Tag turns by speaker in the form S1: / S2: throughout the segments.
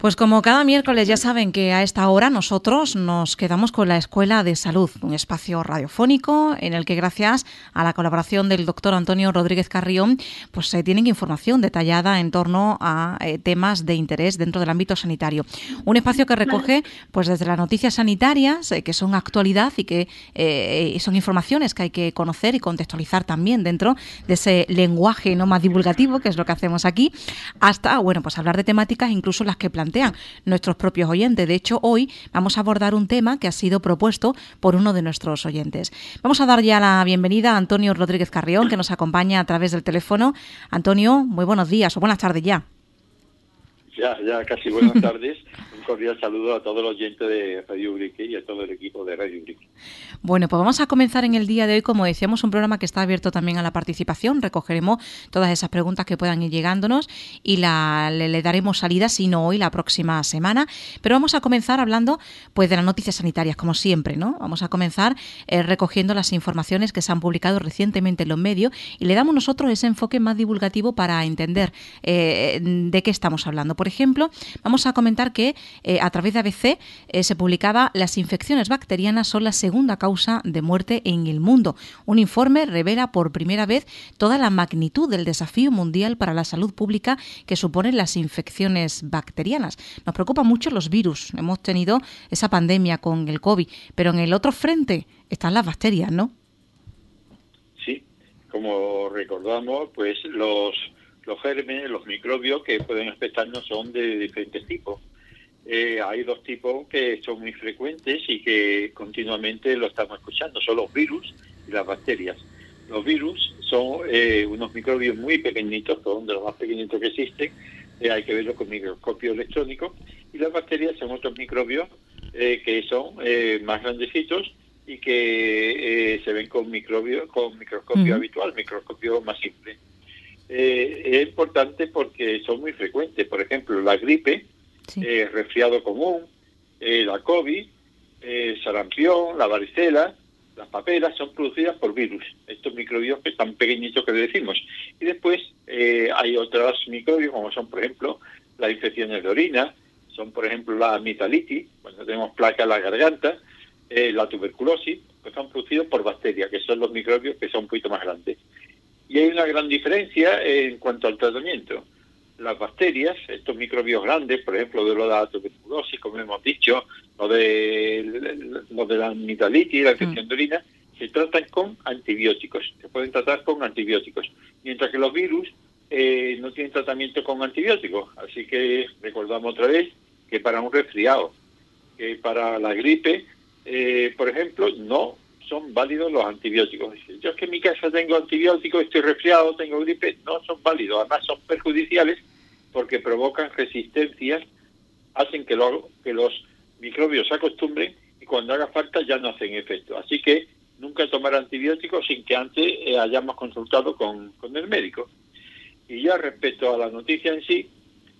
S1: Pues como cada miércoles ya saben que a esta hora nosotros nos quedamos con la Escuela de Salud, un espacio radiofónico en el que gracias a la colaboración del doctor Antonio Rodríguez Carrión, pues se tienen información detallada en torno a eh, temas de interés dentro del ámbito sanitario. Un espacio que recoge pues desde las noticias sanitarias, eh, que son actualidad y que eh, son informaciones que hay que conocer y contextualizar también dentro de ese lenguaje no más divulgativo, que es lo que hacemos aquí, hasta bueno, pues hablar de temáticas incluso las que planteamos nuestros propios oyentes. De hecho, hoy vamos a abordar un tema que ha sido propuesto por uno de nuestros oyentes. Vamos a dar ya la bienvenida a Antonio Rodríguez Carrión, que nos acompaña a través del teléfono. Antonio, muy buenos días o buenas tardes ya.
S2: Ya, ya casi buenas tardes. Un cordial saludo a todos los oyentes de Radio Ubrique y a todo el equipo de Radio Ubrique.
S1: Bueno, pues vamos a comenzar en el día de hoy, como decíamos, un programa que está abierto también a la participación. Recogeremos todas esas preguntas que puedan ir llegándonos y le, daremos salida, si no hoy, la próxima semana. Pero vamos a comenzar hablando pues de las noticias sanitarias, como siempre, ¿no? Vamos a comenzar eh, recogiendo las informaciones que se han publicado recientemente en los medios y le damos nosotros ese enfoque más divulgativo para entender eh, de qué estamos hablando. Por ejemplo, vamos a comentar que eh, a través de ABC se publicaba las infecciones bacterianas son la segunda causa causa de muerte en el mundo. Un informe revela por primera vez toda la magnitud del desafío mundial para la salud pública que suponen las infecciones bacterianas. Nos preocupan mucho los virus. Hemos tenido esa pandemia con el COVID, pero en el otro frente están las bacterias, ¿no?
S2: Sí, como recordamos, pues los, los gérmenes, los microbios que pueden afectarnos son de diferentes tipos. Eh, hay dos tipos que son muy frecuentes y que continuamente lo estamos escuchando, son los virus y las bacterias. Los virus son eh, unos microbios muy pequeñitos, son de los más pequeñitos que existen, eh, hay que verlo con microscopio electrónico, y las bacterias son otros microbios que son más grandecitos y que se ven con microbio, con microscopio habitual, microscopio más simple. es importante porque son muy frecuentes. Por ejemplo, la gripe, eh, resfriado común, eh, la COVID, eh, sarampión, la varicela, las paperas son producidas por virus, estos microbios que están pequeñitos que le decimos. Y después hay otros microbios como son, por ejemplo, las infecciones de orina, son, por ejemplo, la mitalitis, cuando tenemos placa en la garganta, la tuberculosis, que son producidos por bacterias, que son los microbios que son un poquito más grandes. Y hay una gran diferencia en cuanto al tratamiento las bacterias, estos microbios grandes, por ejemplo, de lo de la tuberculosis, como hemos dicho, lo de, lo de la mitalitis, la infección de orina, se tratan con antibióticos, se pueden tratar con antibióticos, mientras que los virus eh, no tienen tratamiento con antibióticos. Así que recordamos otra vez que para un resfriado, que para la gripe, eh, por ejemplo, no son válidos los antibióticos. Yo es que en mi casa tengo antibióticos, estoy resfriado, tengo gripe, no son válidos, además son perjudiciales porque provocan resistencias, hacen que, que los microbios se acostumbren y cuando haga falta ya no hacen efecto. Así que nunca tomar antibióticos sin que antes eh, hayamos consultado con, con el médico. Y ya respecto a la noticia en sí,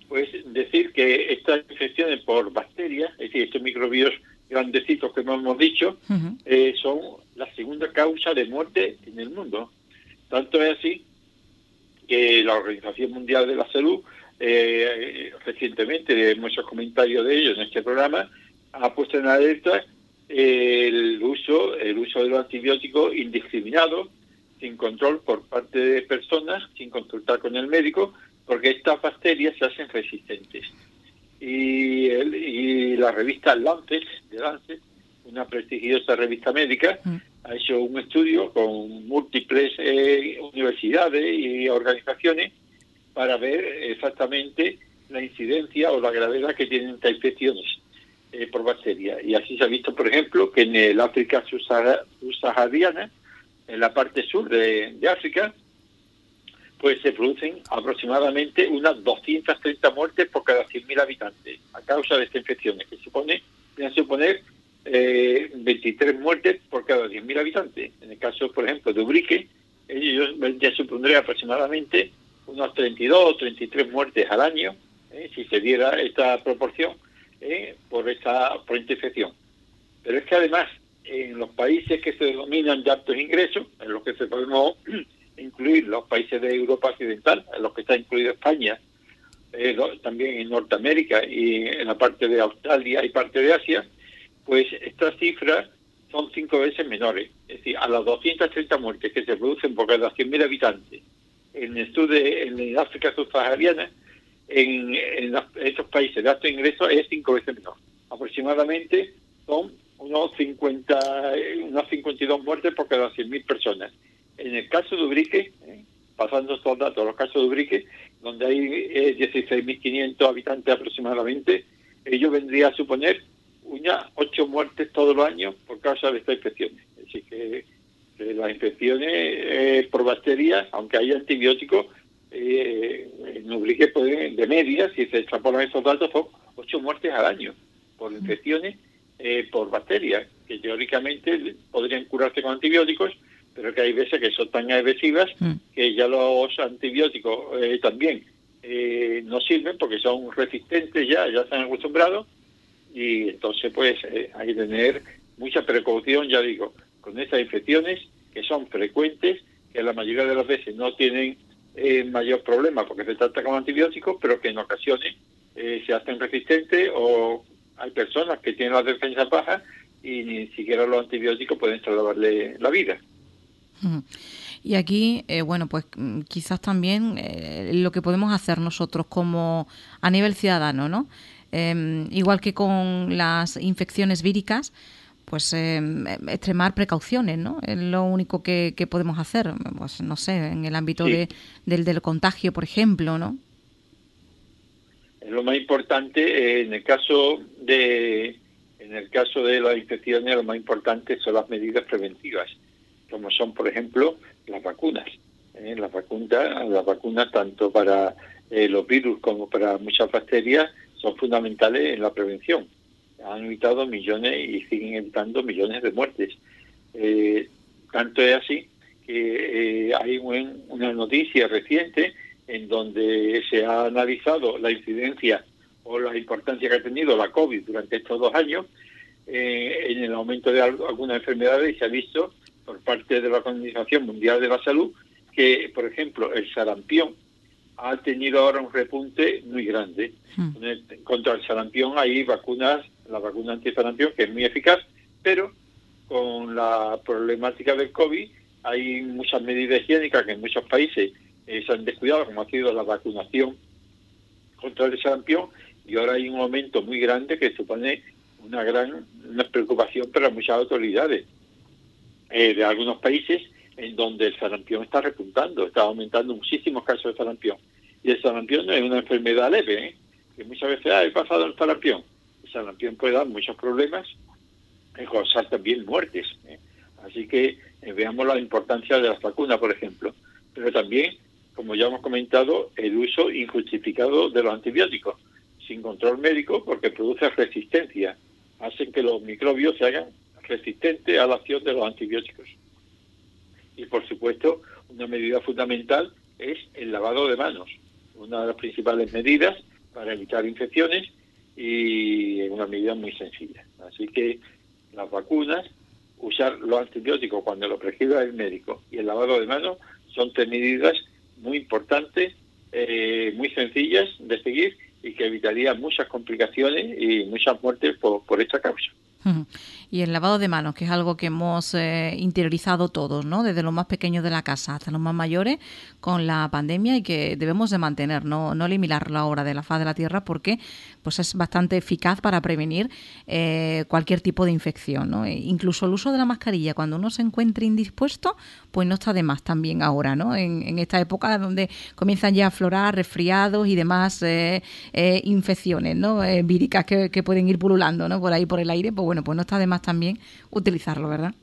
S2: pues decir que estas infecciones por bacterias, es decir, estos microbios grandecitos que hemos dicho, eh, son la segunda causa de muerte en el mundo. Tanto es así que la Organización Mundial de la Salud eh, recientemente, muchos comentarios de ellos en este programa, ha puesto en alerta el uso, el uso de los antibióticos indiscriminado, sin control por parte de personas, sin consultar con el médico, porque estas bacterias se hacen resistentes. Y, y la revista Lancet, de Lancet, una prestigiosa revista médica, mm. ha hecho un estudio con múltiples eh, universidades y organizaciones para ver exactamente la incidencia o la gravedad que tienen estas infecciones eh, por bacterias. Y así se ha visto, por ejemplo, que en el África subsahariana, en la parte sur de, África, pues se producen aproximadamente unas 230 muertes por cada 100.000 habitantes a causa de estas infecciones, que supone, a suponer eh, 23 muertes por cada 10.000 habitantes. En el caso, por ejemplo, de Ubrique, ellos ya supondría aproximadamente unos 32 o 33 muertes al año, ¿eh? si se diera esta proporción, ¿eh? por esta por infección. Pero es que además, en los países que se denominan de altos ingresos, en los que se podemos incluir los países de Europa Occidental, en los que está incluido España, eh, también en Norteamérica y en la parte de Australia y parte de Asia, pues estas cifras son cinco veces menores. Es decir, a las 230 muertes que se producen por cada 100.000 habitantes en el de en África subsahariana, en, en, estos países de alto ingreso es cinco veces menor. Aproximadamente son unos 50, unas 52 muertes por cada 100.000 personas. En el caso de Ubrique, eh, pasando estos datos, los casos de Ubrique, donde hay 16.500 eh, habitantes aproximadamente, ello vendría a suponer unas 8 muertes todos los años por causa de estas infecciones. Así que, las infecciones eh, por bacterias, aunque haya antibióticos, eh, en Ubrique pueden, de media, si se extrapolan esos datos, son 8 muertes al año por infecciones eh, por bacterias, que teóricamente podrían curarse con antibióticos, pero que hay veces que son tan agresivas mm. que ya los antibióticos eh, también eh, no sirven porque son resistentes ya, ya se han acostumbrado y entonces pues eh, hay que tener mucha precaución, ya digo, con estas infecciones que son frecuentes, que la mayoría de las veces no tienen mayor problema porque se trata con antibióticos, pero que en ocasiones se hacen resistentes o hay personas que tienen la defensa baja y ni siquiera los antibióticos pueden salvarle la vida.
S1: Y aquí, eh, bueno, pues mm, quizás también eh, lo que podemos hacer nosotros como a nivel ciudadano, ¿no? Em, igual que con las infecciones víricas, pues em, extremar precauciones, ¿no? Es lo único que, podemos hacer, pues no sé, en el ámbito de, del, del contagio, por ejemplo, ¿no?
S2: Lo más importante, eh, en el caso de en el caso de las infecciones, lo más importante son las medidas preventivas como son, por ejemplo, las vacunas. ¿eh? Las, vacunas las vacunas, tanto para eh, los virus como para muchas bacterias, son fundamentales en la prevención. Han evitado millones y siguen evitando millones de muertes. Eh, tanto es así que hay una noticia reciente en donde se ha analizado la incidencia o la importancia que ha tenido la COVID durante estos dos años en el aumento de algunas enfermedades y se ha visto por parte de la Organización Mundial de la Salud que, por ejemplo, el sarampión ha tenido ahora un repunte muy grande. Hmm. Contra el sarampión hay vacunas, la vacuna anti-sarampión, que es muy eficaz, pero con la problemática del COVID hay muchas medidas higiénicas que en muchos países eh, se han descuidado, como ha sido la vacunación contra el sarampión, y ahora hay un aumento muy grande que supone una gran una preocupación para muchas autoridades. Eh, de algunos países en donde el sarampión está repuntando, está aumentando muchísimos casos de sarampión. Y el sarampión no es una enfermedad leve, ¿eh? que muchas veces, ah, he pasado el sarampión. Sarampión puede dar muchos problemas y causar también muertes. ¿eh? Así que veamos la importancia de las vacunas, por ejemplo. Pero también, como ya hemos comentado, el uso injustificado de los antibióticos, sin control médico, porque produce resistencia, hacen que los microbios se hagan resistente a la acción de los antibióticos. Y por supuesto, una medida fundamental es el lavado de manos, una de las principales medidas para evitar infecciones y una medida muy sencilla. Así que las vacunas, usar los antibióticos cuando lo prescriba el médico y el lavado de manos son tres medidas muy importantes, eh, muy sencillas de seguir y que evitarían muchas complicaciones y muchas muertes por esta causa.
S1: Y el lavado de manos, que es algo que hemos eh, interiorizado todos, ¿no? Desde los más pequeños de la casa hasta los más mayores con la pandemia y que debemos de mantener, no, no eliminarlo ahora de la faz de la tierra porque pues es bastante eficaz para prevenir eh, cualquier tipo de infección, ¿no? E incluso el uso de la mascarilla cuando uno se encuentre indispuesto, pues no está de más también ahora, ¿no? En, esta época donde comienzan ya a aflorar resfriados y demás eh, infecciones, ¿no? víricas que, que, pueden ir pululando, ¿no? Por ahí por el aire, pues bueno, pues no está de más también utilizarlo, ¿verdad?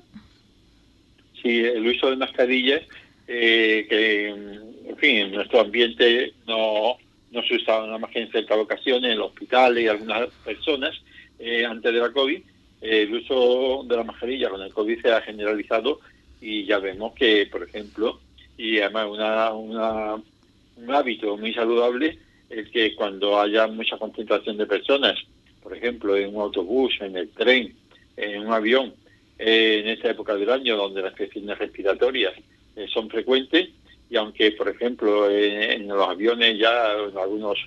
S2: Sí, el uso de mascarillas, eh, que en fin, en nuestro ambiente no, no se usaba nada más que en ciertas ocasiones, en los hospitales y algunas personas, eh, antes de la COVID, eh, el uso de la mascarilla con el COVID se ha generalizado y ya vemos que, por ejemplo, y además una, una, un hábito muy saludable, es que cuando haya mucha concentración de personas por ejemplo, en un autobús, en el tren, en un avión, eh, en esta época del año donde las infecciones respiratorias eh, son frecuentes y aunque, por ejemplo, en los aviones ya en algunos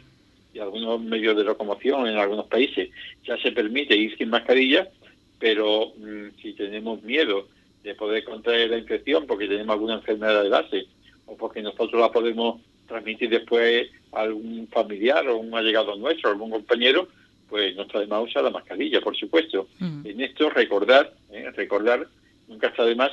S2: y algunos medios de locomoción en algunos países ya se permite ir sin mascarilla, pero mm, si tenemos miedo de poder contraer la infección porque tenemos alguna enfermedad de base o porque nosotros la podemos transmitir después a algún familiar o un allegado nuestro, algún compañero, pues nos trae más usar la mascarilla, por supuesto. Mm. En esto recordar, ¿eh? recordar, nunca está de más,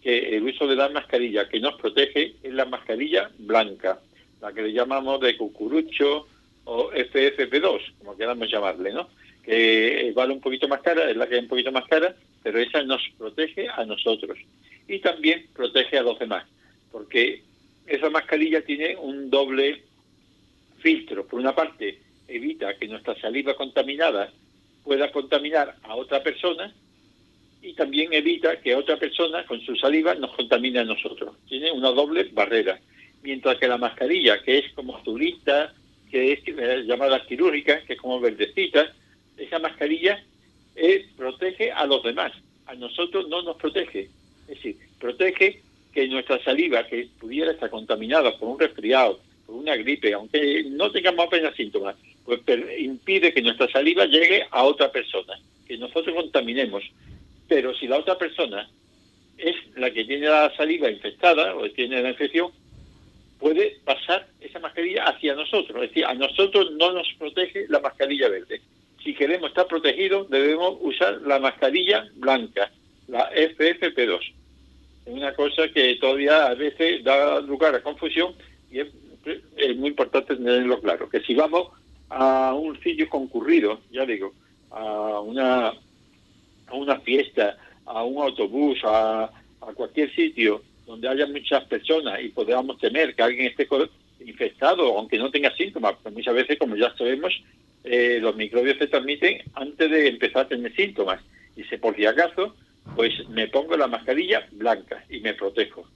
S2: que el uso de la mascarilla que nos protege es la mascarilla blanca, la que le llamamos de cucurucho o FFP2, como queramos llamarle, ¿no? Que vale un poquito más cara, es la que es un poquito más cara, pero esa nos protege a nosotros y también protege a los demás, porque esa mascarilla tiene un doble filtro. Por una parte, evita que nuestra saliva contaminada pueda contaminar a otra persona y también evita que otra persona con su saliva nos contamine a nosotros. Tiene una doble barrera. Mientras que la mascarilla, que es como turista, que es eh, llamada quirúrgica, que es como verdecita, esa mascarilla eh, protege a los demás. A nosotros no nos protege. Es decir, protege que nuestra saliva, que pudiera estar contaminada por un resfriado, por una gripe, aunque no tengamos apenas síntomas, pues impide que nuestra saliva llegue a otra persona, que nosotros contaminemos. Pero si la otra persona es la que tiene la saliva infectada o tiene la infección, puede pasar esa mascarilla hacia nosotros. Es decir, a nosotros no nos protege la mascarilla verde. Si queremos estar protegidos, debemos usar la mascarilla blanca, la FFP2. Es una cosa que todavía a veces da lugar a confusión y es, es muy importante tenerlo claro, que si vamos a un sitio concurrido, ya digo, a una, a una fiesta, a un autobús, a, a cualquier sitio donde haya muchas personas y podamos temer que alguien esté infectado, aunque no tenga síntomas, porque muchas veces, como ya sabemos, eh, los microbios se transmiten antes de empezar a tener síntomas. Y si por si acaso, pues me pongo la mascarilla blanca y me protejo.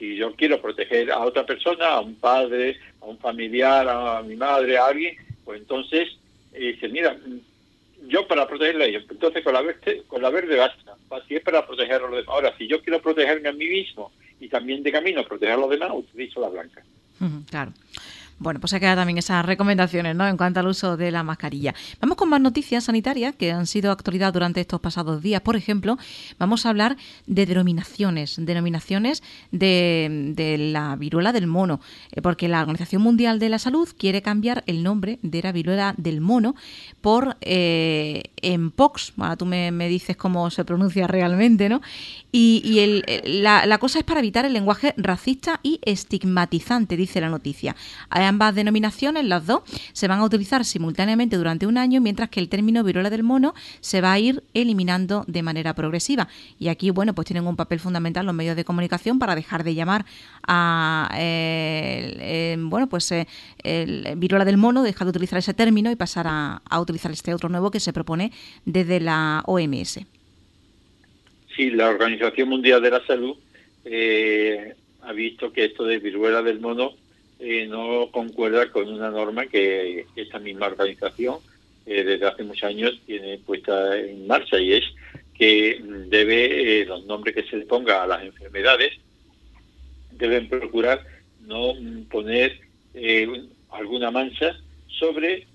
S2: Si yo quiero proteger a otra persona, a un padre, a un familiar, a mi madre, a alguien, pues entonces eh, dice, mira, yo para protegerla a ellos, entonces con la verde, con la verde basta, si es para proteger a los demás. Ahora, si yo quiero protegerme a mí mismo y también de camino proteger a los demás, utilizo la blanca.
S1: claro. Bueno, pues se quedan también esas recomendaciones ¿no? en cuanto al uso de la mascarilla. Vamos con más noticias sanitarias que han sido actualidad durante estos pasados días. Por ejemplo, vamos a hablar de denominaciones, denominaciones de, la viruela del mono, eh, porque la Organización Mundial de la Salud quiere cambiar el nombre de la viruela del mono por eh, Mpox. Ahora tú me, dices cómo se pronuncia realmente, ¿no? Y, el, la, la, cosa es para evitar el lenguaje racista y estigmatizante, dice la noticia ambas denominaciones, las dos, se van a utilizar simultáneamente durante un año, mientras que el término viruela del mono se va a ir eliminando de manera progresiva. Y aquí, bueno, pues tienen un papel fundamental los medios de comunicación para dejar de llamar a, eh, bueno, pues eh, el viruela del mono, dejar de utilizar ese término y pasar a, utilizar este otro nuevo que se propone desde la OMS.
S2: Sí, la Organización Mundial de la Salud eh, ha visto que esto de viruela del mono eh, no concuerda con una norma que esta misma organización eh, desde hace muchos años tiene puesta en marcha y es que debe eh, los nombres que se le ponga a las enfermedades deben procurar no poner alguna mancha sobre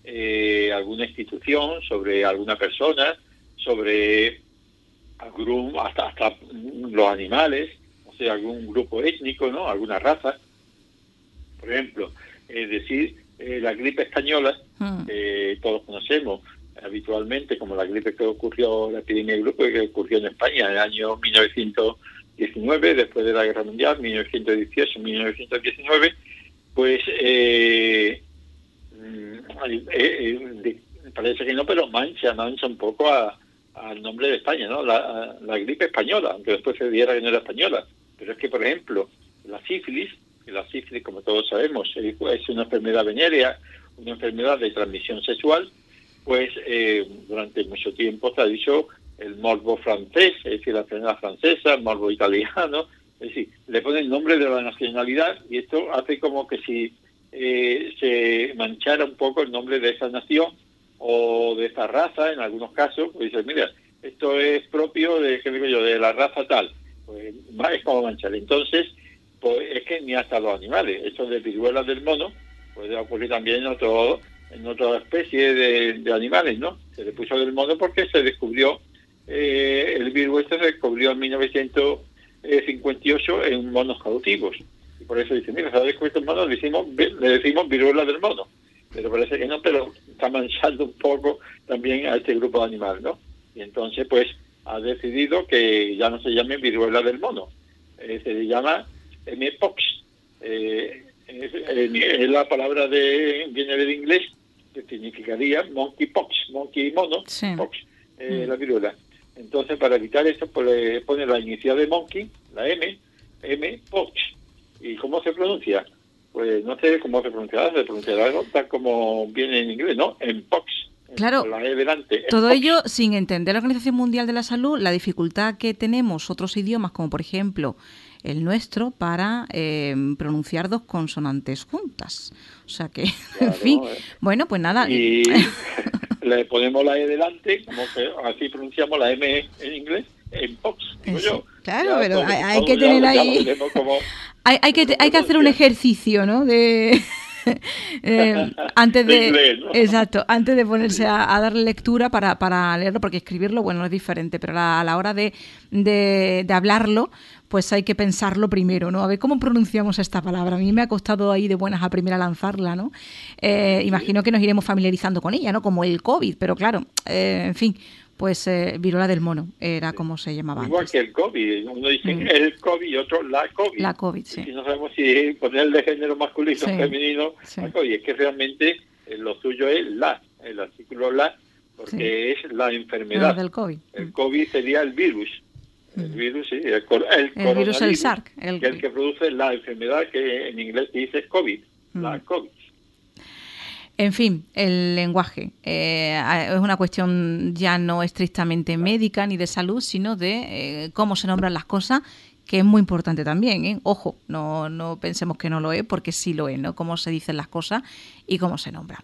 S2: alguna institución, sobre alguna persona, sobre algún, hasta, hasta los animales, o sea, algún grupo étnico, ¿no? alguna raza por ejemplo, es decir, eh, la gripe española, hmm. todos conocemos habitualmente como la gripe que ocurrió, la epidemia de grupo que ocurrió en España en el año 1919, después de la Guerra Mundial, 1918, 1919, pues eh, mm, eh, parece que no, pero mancha, mancha un poco al nombre de España, ¿no? La, la gripe española, aunque después se diera que no era española. Pero es que, por ejemplo, la sífilis la sífilis, como todos sabemos, es una enfermedad venérea, una enfermedad de transmisión sexual, pues eh, durante mucho tiempo se ha dicho el morbo francés, es decir, la enfermedad francesa, el morbo italiano, es decir, le ponen el nombre de la nacionalidad y esto hace como que si eh, se manchara un poco el nombre de esa nación o de esa raza, en algunos casos, pues dice, mira, esto es propio de, ¿qué digo yo?, de la raza tal, pues es como manchar. Entonces, pues es que ni hasta los animales, eso de viruela del mono, puede ocurrir también en, otro, en otra especie de, animales, ¿no? Se le puso del mono porque se descubrió, eh, el virus este se descubrió en 1958 en monos cautivos. Y por eso dice, mira, se ha descubierto el mono, le decimos, le decimos viruela del mono. Pero parece que no, pero está manchando un poco también a este grupo de animales, ¿no? Y entonces, pues, ha decidido que ya no se llame viruela del mono, eh, se llama mpox. Eh, es, la palabra de viene del inglés que significaría monkeypox, monkey mono, pox, eh, mm. la viruela. Entonces, para evitar esto, pues pone la inicial de monkey, la M, M, pox. ¿Y cómo se pronuncia? Pues no sé cómo se pronunciará, se pronunciará tal como viene en inglés, ¿no? En pox.
S1: Claro, e todo ello sin entender la Organización Mundial de la Salud, la dificultad que tenemos otros idiomas, como por ejemplo el nuestro, para eh, pronunciar dos consonantes juntas. O sea que, en fin, eh. bueno, pues nada.
S2: Y le ponemos la E delante, como que así pronunciamos la M en inglés, en Pox, digo yo.
S1: Claro, pero hay, que tener ahí... Hay, hay, que, hay que hacer un ejercicio, ¿no? De... Eh, antes de, exacto antes de ponerse a, darle lectura para, para, leerlo porque escribirlo bueno es diferente pero a la hora de, de, hablarlo pues hay que pensarlo primero no a ver cómo pronunciamos esta palabra. A mí me ha costado ahí de buenas a primera lanzarla no eh, imagino que nos iremos familiarizando con ella no como el covid pero claro eh, en fin pues eh, viruela del mono era como se llamaba.
S2: Igual que el COVID, uno dice mm. el COVID y otro la COVID.
S1: La COVID, sí.
S2: Y no sabemos si ponerle género masculino o femenino Y Es que realmente eh, lo suyo es la, el artículo la, porque es la enfermedad.
S1: del COVID.
S2: El mm. COVID sería el virus. El mm. virus, sí, el,
S1: el, virus, el SARS.
S2: El... Que es el que produce la enfermedad que en inglés dice COVID, la COVID.
S1: En fin, el lenguaje eh, es una cuestión ya no estrictamente médica ni de salud, sino de eh, cómo se nombran las cosas, que es muy importante también. ¿eh? Ojo, no, no pensemos que no lo es, porque sí lo es, ¿no? Cómo se dicen las cosas y cómo se nombran.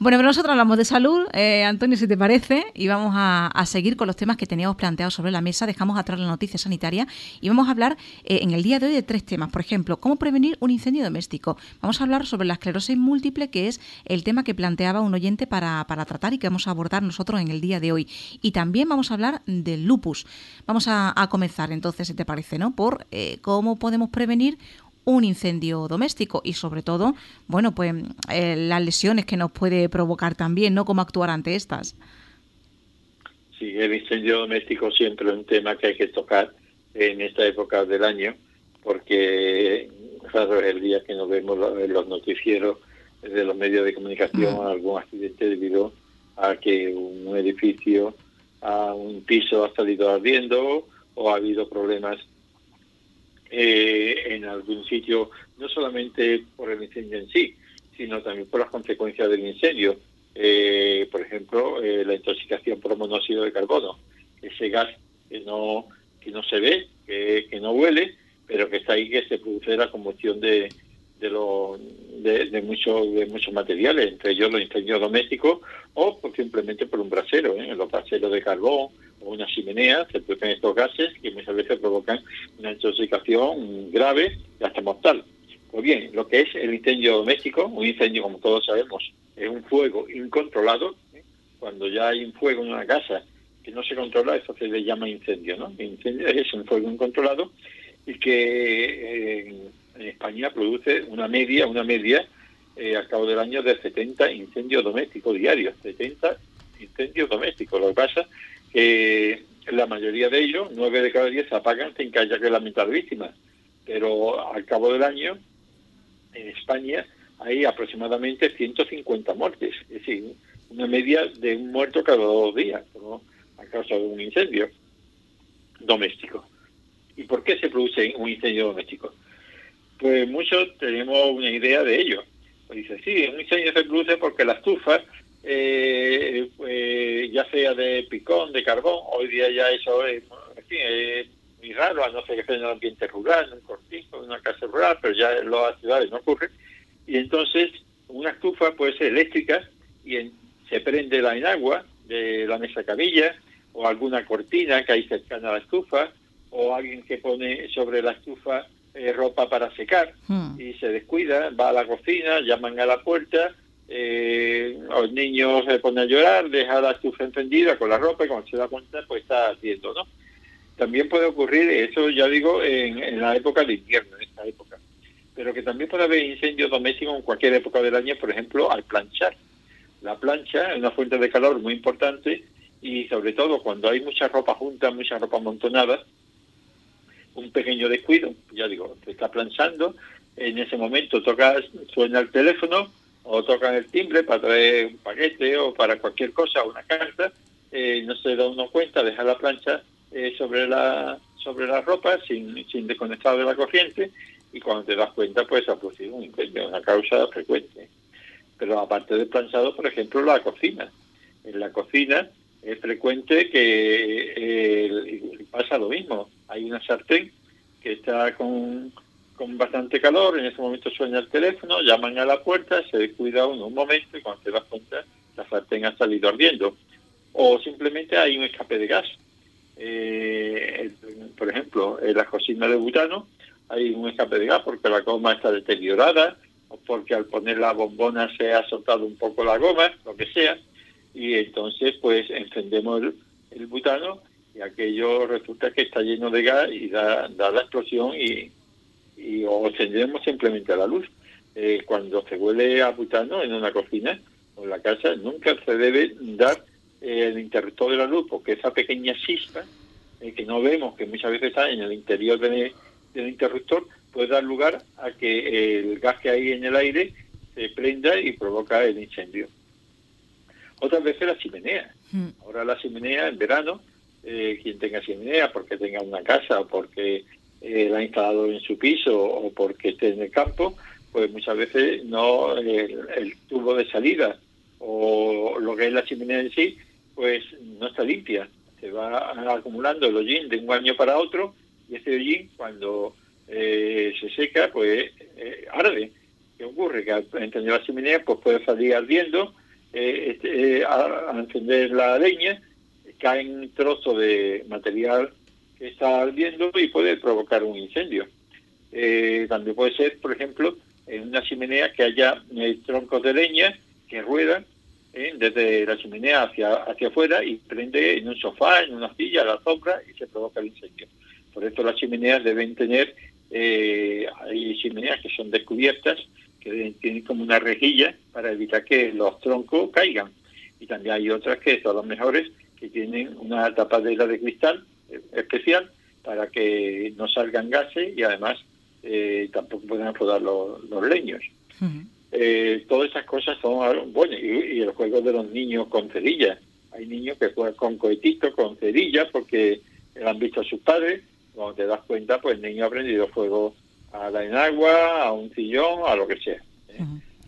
S1: Bueno, pero nosotros hablamos de salud, eh, Antonio, si te parece, y vamos a, seguir con los temas que teníamos planteados sobre la mesa. Dejamos atrás la noticia sanitaria y vamos a hablar eh, en el día de hoy de tres temas. Por ejemplo, cómo prevenir un incendio doméstico. Vamos a hablar sobre la esclerosis múltiple, que es el tema que planteaba un oyente para, tratar y que vamos a abordar nosotros en el día de hoy. Y también vamos a hablar del lupus. Vamos a, comenzar entonces, si te parece, ¿no? Por eh, cómo podemos prevenir un incendio doméstico y sobre todo, bueno, pues eh, las lesiones que nos puede provocar también, ¿no? Cómo actuar ante estas.
S2: Sí, el incendio doméstico siempre es un tema que hay que tocar en esta época del año porque, claro, es el día que nos vemos en los noticieros de los medios de comunicación mm. algún accidente debido a que un edificio, a un piso ha salido ardiendo o ha habido problemas eh, en algún sitio, no solamente por el incendio en sí, sino también por las consecuencias del incendio. Eh, por ejemplo, eh, la intoxicación por monóxido de carbono, ese gas que no, que no se ve, que, no huele, pero que está ahí, que se produce la combustión de, de, lo, de, de, de muchos materiales, entre ellos los incendios domésticos o simplemente por un brasero, ¿eh? los braseros de carbón una chimenea, se producen estos gases que muchas veces provocan una intoxicación grave y hasta mortal. Pues bien, lo que es el incendio doméstico, un incendio como todos sabemos, es un fuego incontrolado. ¿eh? Cuando ya hay un fuego en una casa que no se controla, eso se le llama incendio, ¿no? incendio es un fuego incontrolado y que eh, en España produce una media, una media eh, al cabo del año de 70 incendios domésticos diarios, 70 incendios domésticos. Lo que pasa que la mayoría de ellos, 9 de cada 10, se apagan sin que haya que lamentar víctimas. Pero al cabo del año, en España, hay aproximadamente 150 muertes, es decir, una media de un muerto cada dos días a causa de un incendio doméstico. ¿Y por qué se produce un incendio doméstico? Pues muchos tenemos una idea de ello. Pues dice, sí, un incendio se produce porque la estufa, eh, eh, ya sea de picón, de carbón, hoy día ya eso es, muy raro, a no ser que sea en el ambiente rural, en un cortijo, en una casa rural, pero ya en las ciudades no ocurre. Y entonces una estufa puede ser eléctrica y se prende la enagua de la mesa cabilla o alguna cortina que hay cercana a la estufa o alguien que pone sobre la estufa eh, ropa para secar hmm. y se descuida, va a la cocina, llaman a la puerta, eh, los niños se ponen a llorar, deja la estufa encendida con la ropa y cuando se da cuenta pues está haciendo, ¿no? También puede ocurrir, eso ya digo, en, la época de invierno, en esta época, pero que también puede haber incendios domésticos en cualquier época del año, por ejemplo, al planchar. La plancha es una fuente de calor muy importante y sobre todo cuando hay mucha ropa junta, mucha ropa amontonada, un pequeño descuido, ya digo, te está planchando, en ese momento toca, suena el teléfono o tocan el timbre para traer un paquete o para cualquier cosa, una carta, eh, no se da uno cuenta, deja la plancha eh, sobre la sobre la ropa sin, sin desconectar de la corriente y cuando te das cuenta pues ha producido un incendio, una causa frecuente. Pero aparte del planchado, por ejemplo, la cocina. En la cocina es frecuente que eh, pasa lo mismo. Hay una sartén que está con, con bastante calor, en ese momento suena el teléfono, llaman a la puerta, se descuida uno un momento y cuando te das cuenta la sartén ha salido ardiendo. O simplemente hay un escape de gas. Eh, por ejemplo, en la cocina de butano hay un escape de gas porque la goma está deteriorada o porque al poner la bombona se ha soltado un poco la goma, lo que sea y entonces pues encendemos el, butano y aquello resulta que está lleno de gas y da, la explosión y, y o encendemos simplemente la luz. Eh, cuando se huele a butano en una cocina o en la casa, nunca se debe dar eh, el interruptor de la luz, porque esa pequeña chispa eh, que no vemos, que muchas veces está en el interior del interruptor, puede dar lugar a que el gas que hay en el aire se prenda y provoca el incendio. Otras veces la chimenea. Hmm. Ahora la chimenea en verano, eh, quien tenga chimenea porque tenga una casa o porque eh, la ha instalado en su piso o porque esté en el campo, pues muchas veces no el, tubo de salida o lo que es la chimenea en sí, pues no está limpia. Se va acumulando el hollín de un año para otro y ese hollín cuando eh, se seca, pues arde. ¿Qué ocurre? Que al encender la chimenea pues puede salir ardiendo eh, este, eh, a, encender la leña, caen trozos de material que está ardiendo y puede provocar un incendio. Eh, también puede ser, por ejemplo, en una chimenea que haya troncos de leña que ruedan desde la chimenea hacia, hacia afuera y prende en un sofá, en una silla, la sombra y se provoca el incendio. Por eso las chimeneas deben tener, hay chimeneas que son descubiertas que tienen como una rejilla para evitar que los troncos caigan. Y también hay otras que son las mejores, que tienen una tapadera de cristal eh, especial para que no salgan gases y además eh, tampoco puedan rodar los, leños. Eh, todas esas cosas son bueno y, el juego de los niños con cerillas. Hay niños que juegan con cohetitos, con cerillas, porque han visto a sus padres. Cuando te das cuenta, pues el niño ha aprendido juego a la enagua, a un sillón, a lo que sea. ¿eh?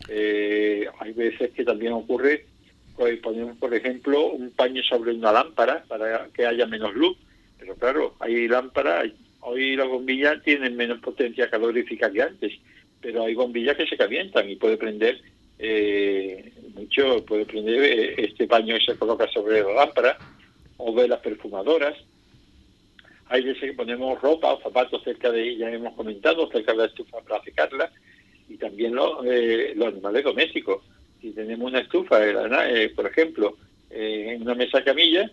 S2: Eh, hay veces que también ocurre, pues ponemos por ejemplo un paño sobre una lámpara para que haya menos luz, pero claro, hay lámparas, hoy las bombillas tienen menos potencia calorífica que antes, pero hay bombillas que se calientan y puede prender eh, mucho, puede prender este paño que se coloca sobre la lámpara o velas perfumadoras hay veces que ponemos ropa o zapatos cerca de ella, hemos comentado, cerca de la estufa para secarla, y también eh, los animales domésticos. Si tenemos una estufa, eh, por ejemplo, eh, en una mesa camilla,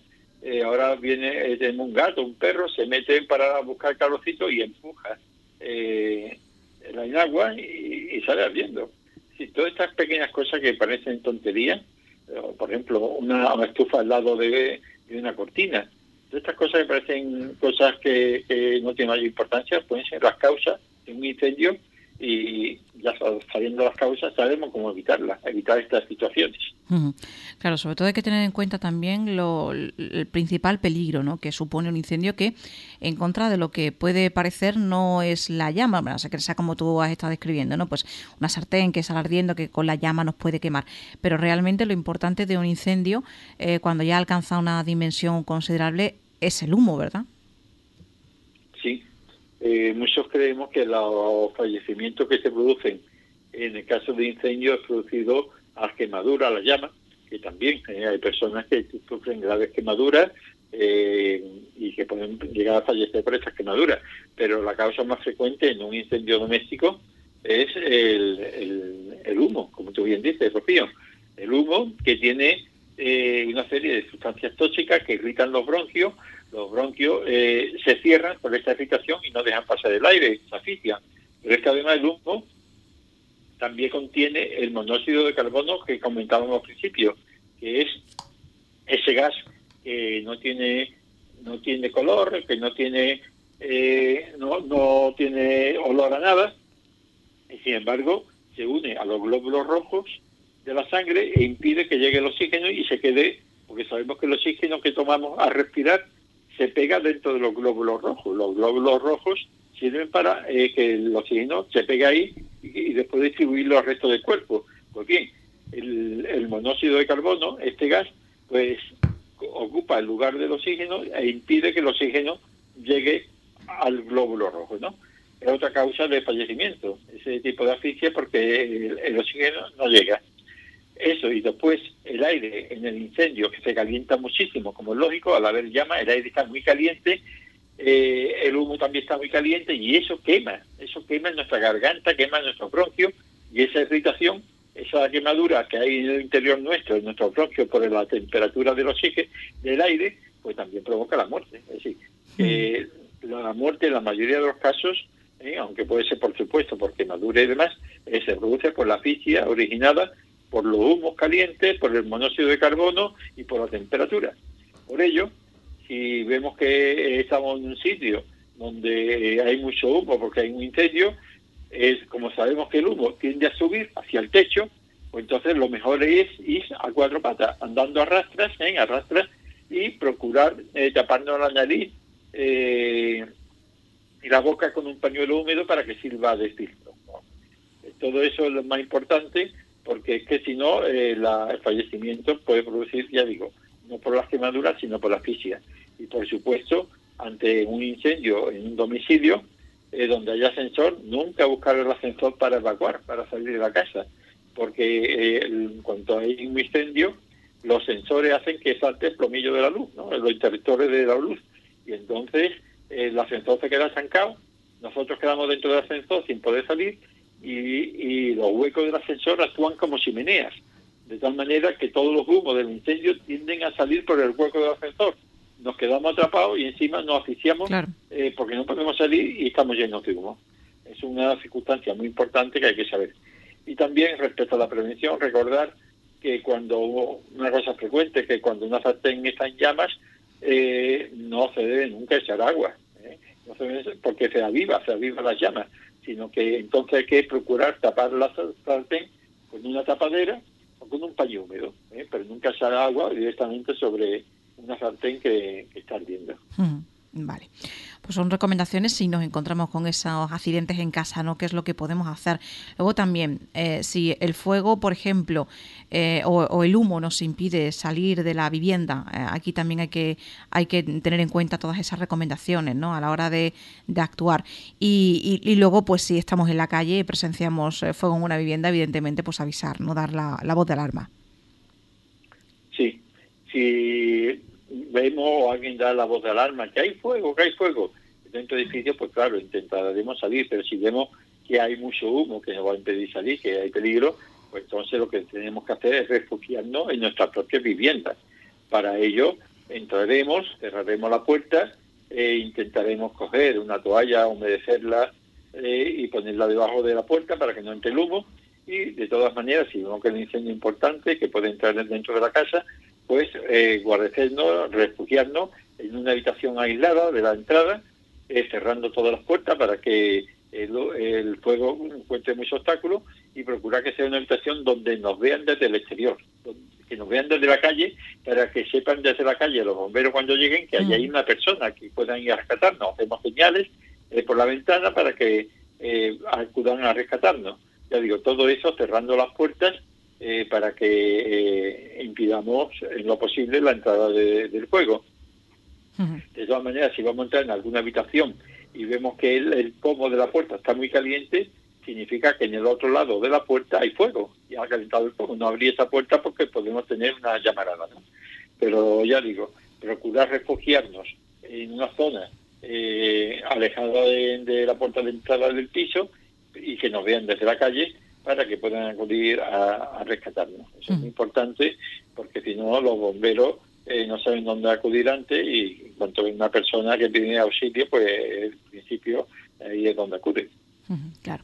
S2: ahora viene un gato, un perro, se mete para buscar calorcito y empuja el agua y, sale ardiendo. Si todas estas pequeñas cosas que parecen tonterías, por ejemplo, una, estufa al lado de una cortina, estas cosas me parecen cosas que, no tienen mayor importancia, pueden ser las causas de un incendio y ya sabiendo las causas sabemos cómo evitarlas, evitar estas situaciones.
S1: Claro, sobre todo hay que tener en cuenta también lo, el principal peligro ¿no? que supone un incendio que en contra de lo que puede parecer no es la llama, bueno, que sea como tú has estado describiendo, ¿no? pues una sartén que sale ardiendo que con la llama nos puede quemar, pero realmente lo importante de un incendio eh, cuando ya alcanza una dimensión considerable es el humo, ¿verdad?
S2: Eh, muchos creemos que los fallecimientos que se producen en el caso de incendio es producido a quemadura, a la llama, que también eh, hay personas que sufren graves quemaduras eh, y que pueden llegar a fallecer por estas quemaduras. Pero la causa más frecuente en un incendio doméstico es el, el, humo, como tú bien dices, Rocío. El humo que tiene eh, una serie de sustancias tóxicas que irritan los bronquios, los bronquios eh, se cierran por esta irritación y no dejan pasar el aire, se asfixian. Pero es que además el humo también contiene el monóxido de carbono que comentábamos al principio, que es ese gas que no tiene no tiene color, que no tiene eh, no, no tiene olor a nada, y sin embargo se une a los glóbulos rojos de la sangre e impide que llegue el oxígeno y se quede, porque sabemos que el oxígeno que tomamos al respirar se pega dentro de los glóbulos rojos. Los glóbulos rojos sirven para eh, que el oxígeno se pegue ahí y, después distribuirlo al resto del cuerpo. Pues bien, el, el monóxido de carbono, este gas, pues ocupa el lugar del oxígeno e impide que el oxígeno llegue al glóbulo rojo, ¿no? Es otra causa de fallecimiento, ese tipo de asfixia porque el, oxígeno no llega. Eso, y después el aire en el incendio que se calienta muchísimo, como es lógico, al haber llama, el aire está muy caliente, eh, el humo también está muy caliente y eso quema, eso quema en nuestra garganta, quema en nuestro bronquio y esa irritación esa quemadura que hay en el interior nuestro, en nuestro bronquio, por la temperatura del oxígeno, del aire, pues también provoca la muerte. Es decir, mm. la muerte en la mayoría de los casos, eh, aunque puede ser por supuesto por quemadura y demás, eh, se produce por la asfixia originada por los humos calientes, por el monóxido de carbono y por la temperatura. Por ello, si vemos que estamos en un sitio donde hay mucho humo porque hay un incendio, es como sabemos que el humo tiende a subir hacia el techo, pues entonces lo mejor es ir a cuatro patas, andando a rastras, ¿eh? a rastras, y procurar eh, taparnos la nariz eh, y la boca con un pañuelo húmedo para que sirva de filtro. Todo eso es lo más importante, porque es que si no, eh, el fallecimiento puede producir, ya digo, no por las quemaduras, sino por la asfixia. Y por supuesto, ante un incendio en un domicilio, eh, donde haya ascensor, nunca buscar el ascensor para evacuar, para salir de la casa, porque eh, en cuanto hay un incendio, los sensores hacen que salte el plomillo de la luz, ¿no? los interruptores de la luz, y entonces eh, el ascensor se queda estancado, nosotros quedamos dentro del ascensor sin poder salir, y, y los huecos del ascensor actúan como chimeneas, de tal manera que todos los humos del incendio tienden a salir por el hueco del ascensor nos quedamos atrapados y encima nos asfixiamos eh, porque no podemos salir y estamos llenos de humo. Es una circunstancia muy importante que hay que saber. Y también respecto a la prevención, recordar que cuando una cosa frecuente, que cuando una sartén está en llamas, eh, no se debe nunca echar agua, ¿eh? no se porque se aviva, se aviva las llamas, sino que entonces hay que procurar tapar la sartén con una tapadera o con un paño húmedo, pero nunca echar agua directamente sobre una sartén que, está ardiendo.
S1: Vale. Pues son recomendaciones si nos encontramos con esos accidentes en casa, ¿no? ¿Qué es lo que podemos hacer? Luego también, eh, si el fuego, por ejemplo, eh, o, el humo nos impide salir de la vivienda, eh, aquí también hay que, hay que tener en cuenta todas esas recomendaciones, ¿no? A la hora de, actuar. Y, y, luego, pues si estamos en la calle y presenciamos fuego en una vivienda, evidentemente, pues avisar, ¿no? Dar la, la voz de alarma.
S2: Sí. Si vemos o alguien da la voz de alarma, que hay fuego, que hay fuego dentro del edificio, pues claro, intentaremos salir, pero si vemos que hay mucho humo que nos va a impedir salir, que hay peligro, pues entonces lo que tenemos que hacer es refugiarnos en nuestras propias viviendas. Para ello entraremos, cerraremos la puerta e intentaremos coger una toalla, humedecerla eh, y ponerla debajo de la puerta para que no entre el humo. Y de todas maneras, si vemos que el incendio importante que puede entrar dentro de la casa, pues eh, guarecernos, refugiarnos en una habitación aislada de la entrada, eh, cerrando todas las puertas para que el, fuego encuentre muchos obstáculos y procurar que sea una habitación donde nos vean desde el exterior, que nos vean desde la calle para que sepan desde la calle los bomberos cuando lleguen que hay ahí mm. una persona que puedan ir a rescatarnos. Hacemos señales eh, por la ventana para que eh, acudan a rescatarnos. Ya digo, todo eso cerrando las puertas eh, para que eh, impidamos en lo posible la entrada del fuego. De todas maneras, si vamos a entrar en alguna habitación y vemos que el, pomo de la puerta está muy caliente, significa que en el otro lado de la puerta hay fuego y ha calentado el fuego. No abrir esa puerta porque podemos tener una llamarada. Pero ya digo, procurar refugiarnos en una zona eh, alejada de, la puerta de entrada del piso y que nos vean desde la calle para que puedan acudir a, rescatarnos. Eso es muy importante porque si no los bomberos eh, no saben dónde acudir antes y en cuanto ven una persona que pide auxilio, pues en principio ahí es donde acude.
S1: claro.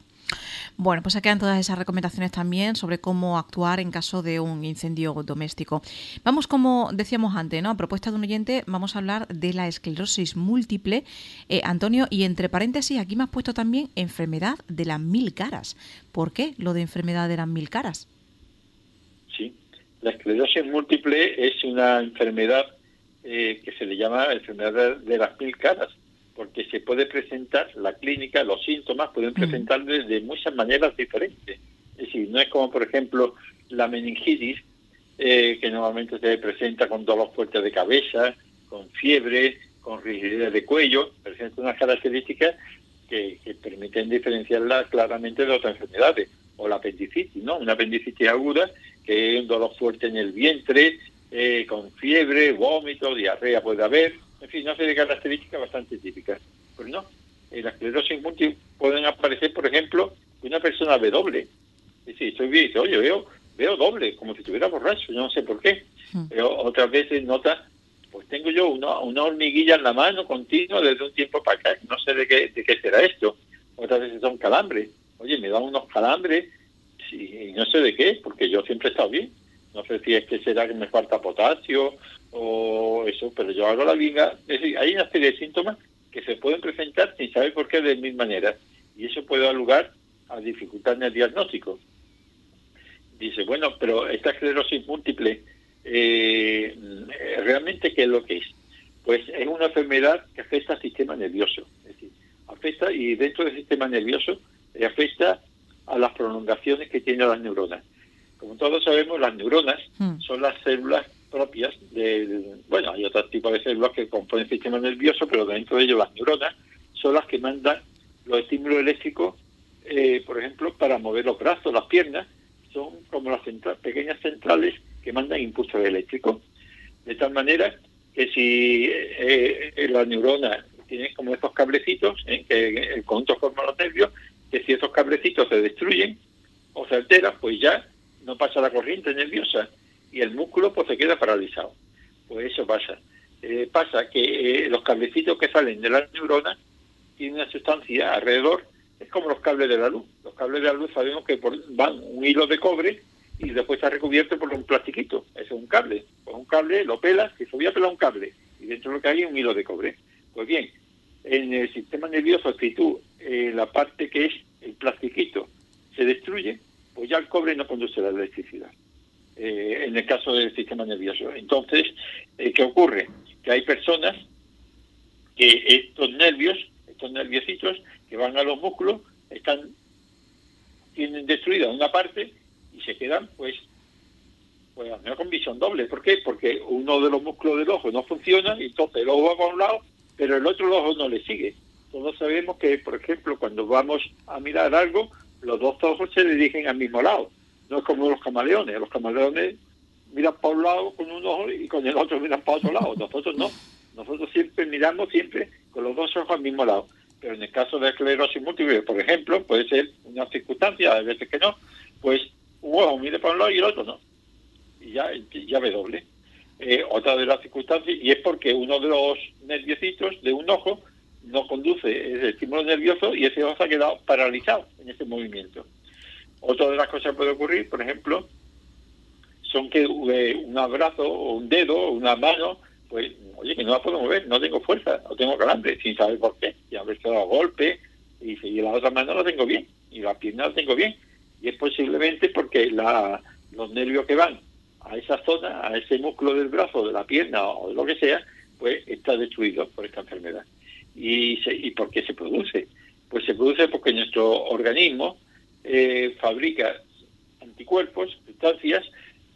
S1: Bueno, pues se quedan todas esas recomendaciones también sobre cómo actuar en caso de un incendio doméstico. Vamos, como decíamos antes, ¿no? A propuesta de un oyente, vamos a hablar de la esclerosis múltiple. Eh, Antonio, y entre paréntesis, aquí me has puesto también enfermedad de las mil caras. ¿Por qué lo de enfermedad de las mil caras?
S2: Sí, la esclerosis múltiple es una enfermedad eh, que se le llama enfermedad de las mil caras porque se puede presentar, la clínica, los síntomas pueden presentar de, muchas maneras diferentes. Es decir, no es como, por ejemplo, la meningitis, eh, que normalmente se presenta con dolor fuerte de cabeza, con fiebre, con rigidez de cuello, presenta unas características que, permiten diferenciarla claramente de otras enfermedades. O la apendicitis, ¿no? Una apendicitis aguda, que es un dolor fuerte en el vientre, eh, con fiebre, vómito, diarrea puede haber, en fin, serie de características bastante típicas. Pues no, en la esclerosis múltiple pueden aparecer, por ejemplo, una persona ve doble. Es decir, estoy bien, dice, oye, veo, veo doble, como si estuviera borracho, yo no sé por qué. Hmm. Pero otras veces nota, pues tengo yo una, una hormiguilla en la mano continua desde un tiempo para acá, no sé de qué, de qué será esto. Otras veces son calambres. Oye, me dan unos calambres y no sé de qué, porque yo siempre he estado bien. No sé si es que será que me falta potasio o eso, pero yo hago la viga. Es decir, hay una serie de síntomas que se pueden presentar sin saber por qué de mil maneras. Y eso puede dar lugar a dificultades en el diagnóstico. Dice, bueno, pero esta esclerosis múltiple, eh, ¿realmente qué es lo que es? Pues es una enfermedad que afecta al sistema nervioso. Es decir, afecta, y dentro del sistema nervioso, eh, afecta a las prolongaciones que tienen las neuronas. Como todos sabemos, las neuronas hmm. son las células propias de, bueno, hay otros tipos de células que componen el sistema nervioso, pero dentro de ellos las neuronas son las que mandan los estímulos eléctricos, eh, por ejemplo, para mover los brazos, las piernas, son como las pequeñas centrales que mandan impulsos eléctricos. De tal manera que si eh, eh, la neurona tiene como estos cablecitos, que el conjunto forma los nervios, que si esos cablecitos se destruyen o se alteran, pues ya no pasa la corriente nerviosa y el músculo pues se queda paralizado. Pues eso pasa. Eh, pasa que eh, los cablecitos que salen de la neurona tienen una sustancia alrededor, es como los cables de la luz. Los cables de la luz sabemos que van un hilo de cobre y después está recubierto por un plastiquito. Eso es un cable. Pues un cable lo pelas, que se voy a pelar un cable, y dentro de lo que hay es un hilo de cobre. Pues bien, en el sistema nervioso, si tú eh, la parte que es el plastiquito se destruye, pues ya el cobre no conduce la electricidad. Eh, en el caso del sistema nervioso. Entonces, eh, ¿qué ocurre? Que hay personas que estos nervios, estos nerviositos que van a los músculos, están tienen destruida una parte y se quedan, pues, pues con visión doble. ¿Por qué? Porque uno de los músculos del ojo no funciona y entonces el ojo va para un lado, pero el otro ojo no le sigue. Todos sabemos que, por ejemplo, cuando vamos a mirar algo, los dos ojos se dirigen al mismo lado. No es como los camaleones. Los camaleones miran para un lado con un ojo y con el otro miran para otro lado. Nosotros no. Nosotros siempre miramos siempre con los dos ojos al mismo lado. Pero en el caso de esclerosis múltiple, por ejemplo, puede ser una circunstancia, a veces que no, pues un ojo mire para un lado y el otro no. Y ya, ya ve doble. Eh, otra de las circunstancias, y es porque uno de los nerviositos de un ojo no conduce el estímulo nervioso y ese ojo se ha quedado paralizado en ese movimiento. Otra de las cosas que puede ocurrir, por ejemplo, son que eh, un abrazo o un dedo o una mano, pues, oye, que no la puedo mover, no tengo fuerza, no tengo calambre, sin saber por qué. Y a veces dado golpe y, la otra mano la tengo bien y la pierna la tengo bien. Y es posiblemente porque la, los nervios que van a esa zona, a ese músculo del brazo, de la pierna o de lo que sea, pues está destruido por esta enfermedad. ¿Y, ¿Y por qué se produce? Pues se produce porque nuestro organismo eh, fabrica anticuerpos, sustancias,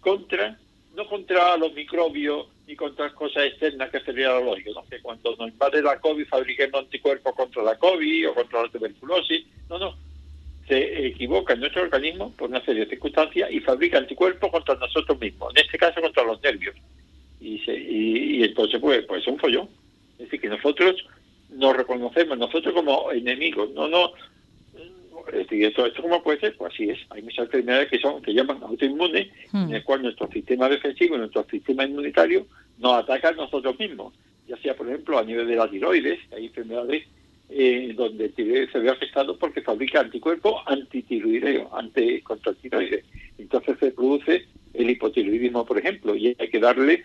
S2: contra, no contra los microbios ni contra cosas externas que sería lo lógico, ¿no? que cuando nos invade la COVID fabriquemos anticuerpos contra la COVID o contra la tuberculosis, no, no, se equivoca en nuestro organismo por una serie de circunstancias y fabrica anticuerpos contra nosotros mismos, en este caso contra los nervios. y, se, y, entonces pues, pues es un follón. Es decir, que nosotros nos reconocemos, nosotros como enemigos, no, no, decir, esto, esto cómo puede ser, pues así es. Hay muchas enfermedades que son, que llaman autoinmunes, en el cual nuestro sistema defensivo, nuestro sistema inmunitario, nos ataca a nosotros mismos. Ya sea, por ejemplo, a nivel de la tiroides, hay enfermedades eh, donde el tiroides se ve afectado porque fabrica anticuerpos antitiroideo, ante, contra el tiroides. Entonces se produce el hipotiroidismo, por ejemplo, y hay que darle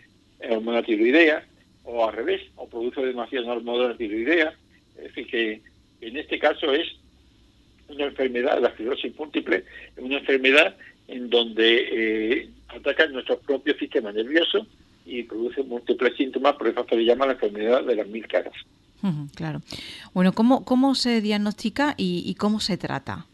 S2: hormona tiroidea, o al revés, o produce demasiada hormona tiroidea. Es decir, que en este caso es una enfermedad, la esclerosis múltiple, es una enfermedad en donde eh, ataca nuestro propio sistema nervioso y produce múltiples síntomas, por eso se le llama la enfermedad de las mil caras.
S1: claro. Bueno, ¿cómo, cómo se diagnostica y, cómo se trata?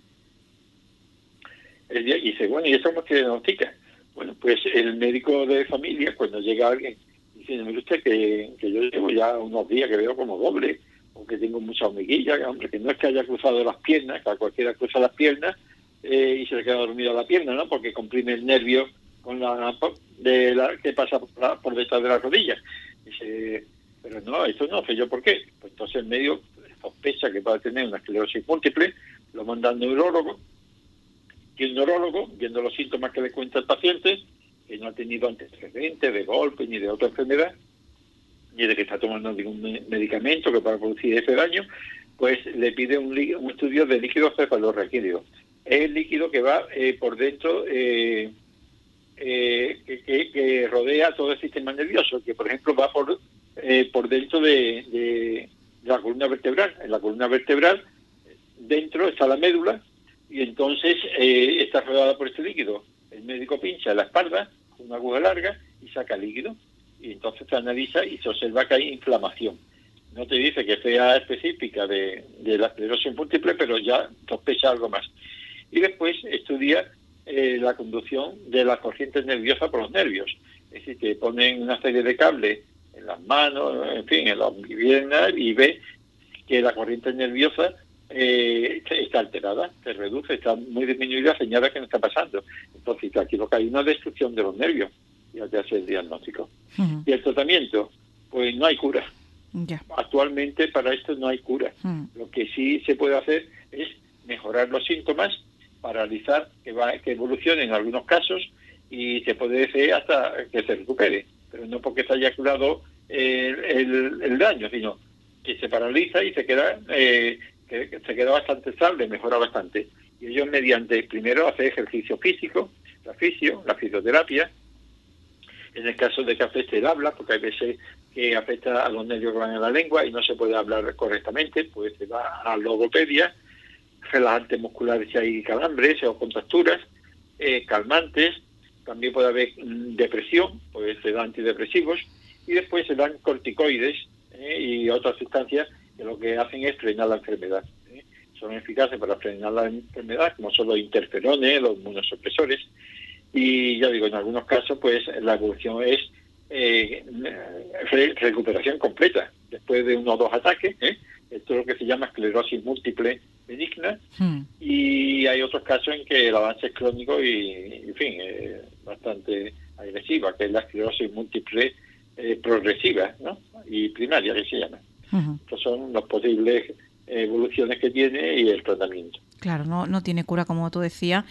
S2: y dice, bueno, ¿y eso cómo se diagnostica? Bueno, pues el médico de familia, cuando llega alguien, dice, mire usted que, que yo llevo ya unos días que veo como doble, o que tengo mucha hormiguilla, hombre, que no es que haya cruzado las piernas, que a cualquiera cruza las piernas eh, y se le queda dormido la pierna, ¿no? Porque comprime el nervio con la, de la que pasa por, detrás de las rodillas. Dice, pero no, esto no sé yo por qué. Pues entonces el medio sospecha que puede tener una esclerosis múltiple, lo manda al neurólogo, y el neurólogo, viendo los síntomas que le cuenta el paciente, que no ha tenido antecedentes de golpe ni de otra enfermedad, ni de que está tomando ningún medicamento que pueda producir ese daño, pues le pide un, un estudio de líquido cefalorraquídeo. Es el líquido que va eh, por dentro, eh, eh, que, rodea todo el sistema nervioso, que por ejemplo va por, por dentro de, de la columna vertebral. En la columna vertebral, dentro está la médula, y entonces eh, está rodeada por este líquido. El médico pincha la espalda con una aguja larga y saca líquido y entonces se analiza y se observa que hay inflamación. No te dice que sea específica de, la esclerosis múltiple, pero ya sospecha algo más. Y después estudia eh, la conducción de las corrientes nerviosas por los nervios. Es decir, que ponen una serie de cables en las manos, en fin, en las piernas y ve que la corriente nerviosa eh, está alterada, se reduce, está muy disminuida, señala que no está pasando. Entonces, aquí lo que hay una destrucción de los nervios, ya te hace el diagnóstico. Y el tratamiento, pues no hay cura. Actualmente para esto no hay cura. Lo que sí se puede hacer es mejorar los síntomas, paralizar que, va, que evolucione en algunos casos y se puede hacer hasta que se recupere, pero no porque se haya curado el, el, daño, sino que se paraliza y se queda eh, que, se queda bastante estable, mejora bastante. Y ellos mediante, primero, hacer ejercicio físico, la fisio, la fisioterapia, en el caso de que afecte el habla, porque hay veces que afecta a los nervios que van en la lengua y no se puede hablar correctamente, pues se va a logopedia, relajantes musculares si hay calambres o contracturas, eh, calmantes, también puede haber mm, depresión, pues se da antidepresivos, y después se dan corticoides eh, y otras sustancias que lo que hacen es frenar la enfermedad. ¿eh? Son eficaces para frenar la enfermedad, como son los interferones, los inmunosupresores, y ya digo, en algunos casos, pues la evolución es eh, recuperación completa después de uno o dos ataques. ¿eh? Esto es lo que se llama esclerosis múltiple benigna. Hmm. Y hay otros casos en que el avance es crónico y, en fin, bastante agresiva, que es la esclerosis múltiple progresiva ¿no? y primaria, que se llama. Estas son las posibles evoluciones que tiene y el tratamiento.
S1: Claro, no, no tiene cura, como tú decías.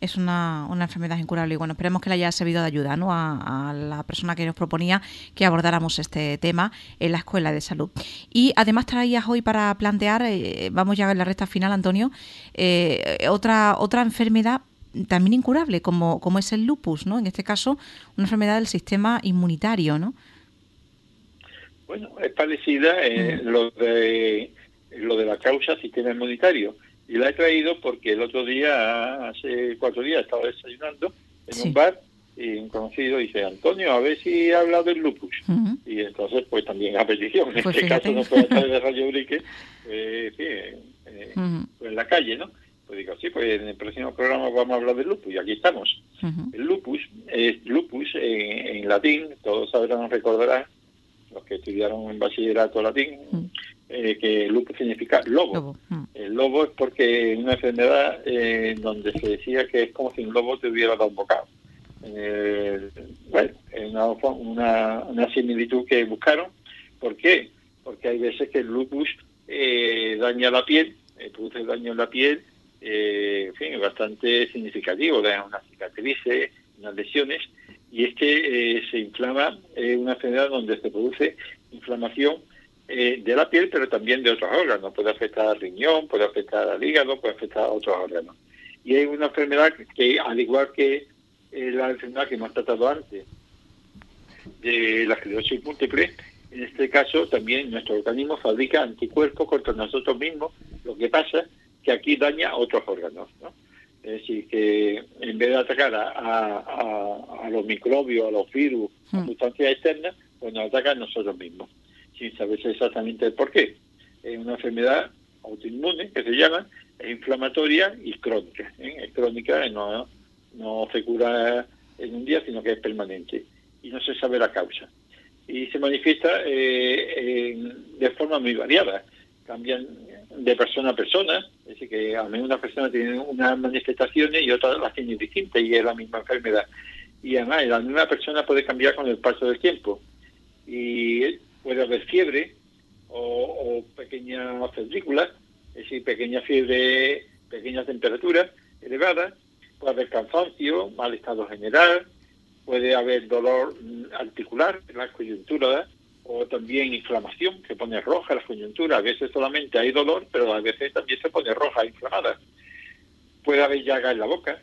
S1: Es una, una enfermedad incurable y bueno, esperemos que le haya servido de ayuda ¿no? a, la persona que nos proponía que abordáramos este tema en la Escuela de Salud. Y además traías hoy para plantear, eh, vamos ya a la recta final, Antonio, eh, otra, otra enfermedad también incurable, como, como es el lupus, ¿no? En este caso, una enfermedad del sistema inmunitario, ¿no?
S2: Bueno, es parecida en mm. lo de lo de la causa sistema inmunitario. Y la he traído porque el otro día, hace cuatro días, estaba desayunando en un bar y un conocido dice, Antonio, a ver si habla del lupus. Y entonces, pues también a petición, en pues este caso no puede estar de Radio Urique, pues, eh, pues en la calle, ¿no? Pues digo, sí, pues en el próximo programa vamos a hablar del lupus y aquí estamos. El lupus es lupus en latín, todos sabrán, recordarán, los que estudiaron en bachillerato latín. Eh, que lupus significa lobo. Mm. El lobo es porque es una enfermedad eh, donde se decía que es como si un lobo te hubiera dado un bocado. Eh, bueno, es una, una, similitud que buscaron. ¿Por qué? Porque hay veces que el lupus eh, daña la piel, eh, produce daño en la piel, eh, en fin, es bastante significativo, da unas cicatrices, unas lesiones, y es que se inflama, es una enfermedad donde se produce inflamación de la piel, pero también de otros órganos. Puede afectar al riñón, puede afectar al hígado, puede afectar a otros órganos. Y es una enfermedad que, al igual que la enfermedad que hemos tratado antes, de la esclerosis múltiple, en este caso también nuestro organismo fabrica anticuerpos contra nosotros mismos, lo que pasa que aquí daña otros órganos. ¿no? Es decir, que en vez de atacar a, los microbios, a los virus, a hmm. sustancias externas, pues nos ataca a nosotros mismos, sin saber exactamente el por qué. Es una enfermedad autoinmune que se llama, es inflamatoria y crónica. ¿eh? Es crónica, no, no se cura en un día, sino que es permanente y no se sabe la causa. Y se manifiesta eh, de forma muy variada. Cambian de persona a persona, es decir, que a menos una persona tiene unas manifestaciones y otra las tiene distintas y es la misma enfermedad. Y además, la misma persona puede cambiar con el paso del tiempo. Y puede haber fiebre o, o pequeñas es decir, pequeña fiebre, pequeña temperatura elevada, puede haber cansancio, mal estado general, puede haber dolor articular en la coyuntura o también inflamación, se pone roja la coyuntura. A veces solamente hay dolor, pero a veces también se pone roja, inflamada. Puede haber llaga en la boca,